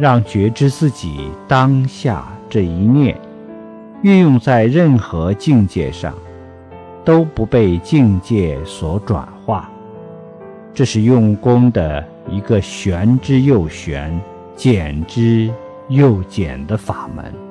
让觉知自己当下这一念运用在任何境界上都不被境界所转化。这是用功的一个玄之又玄简之又简的法门。